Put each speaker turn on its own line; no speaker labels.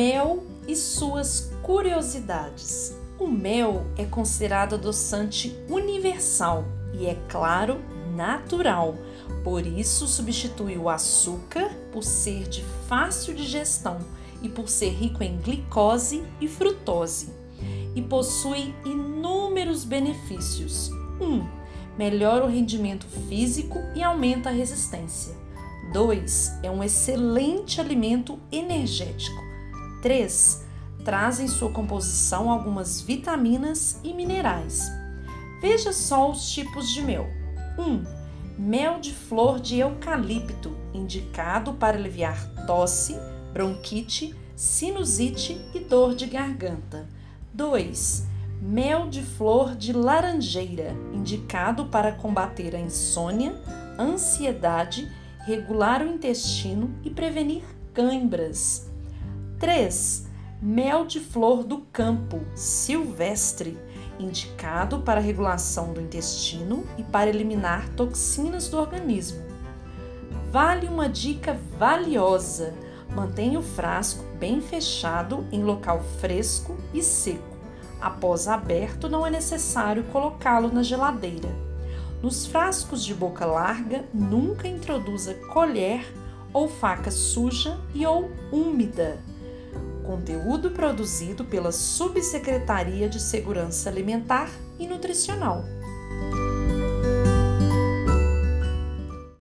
Mel e suas curiosidades. O mel é considerado adoçante universal e, é claro, natural. Por isso, substitui o açúcar por ser de fácil digestão e por ser rico em glicose e frutose. E possui inúmeros benefícios. 1. Um, melhora o rendimento físico e aumenta a resistência. 2. É um excelente alimento energético. 3. Traz em sua composição algumas vitaminas e minerais. Veja só os tipos de mel. 1. Um, mel de flor de eucalipto, indicado para aliviar tosse, bronquite, sinusite e dor de garganta. 2. Mel de flor de laranjeira, indicado para combater a insônia, ansiedade, regular o intestino e prevenir cãibras. 3. Mel de flor do campo, silvestre, indicado para regulação do intestino e para eliminar toxinas do organismo. Vale uma dica valiosa: mantenha o frasco bem fechado em local fresco e seco. Após aberto, não é necessário colocá-lo na geladeira. Nos frascos de boca larga, nunca introduza colher ou faca suja e ou úmida. Conteúdo produzido pela Subsecretaria de Segurança Alimentar e Nutricional.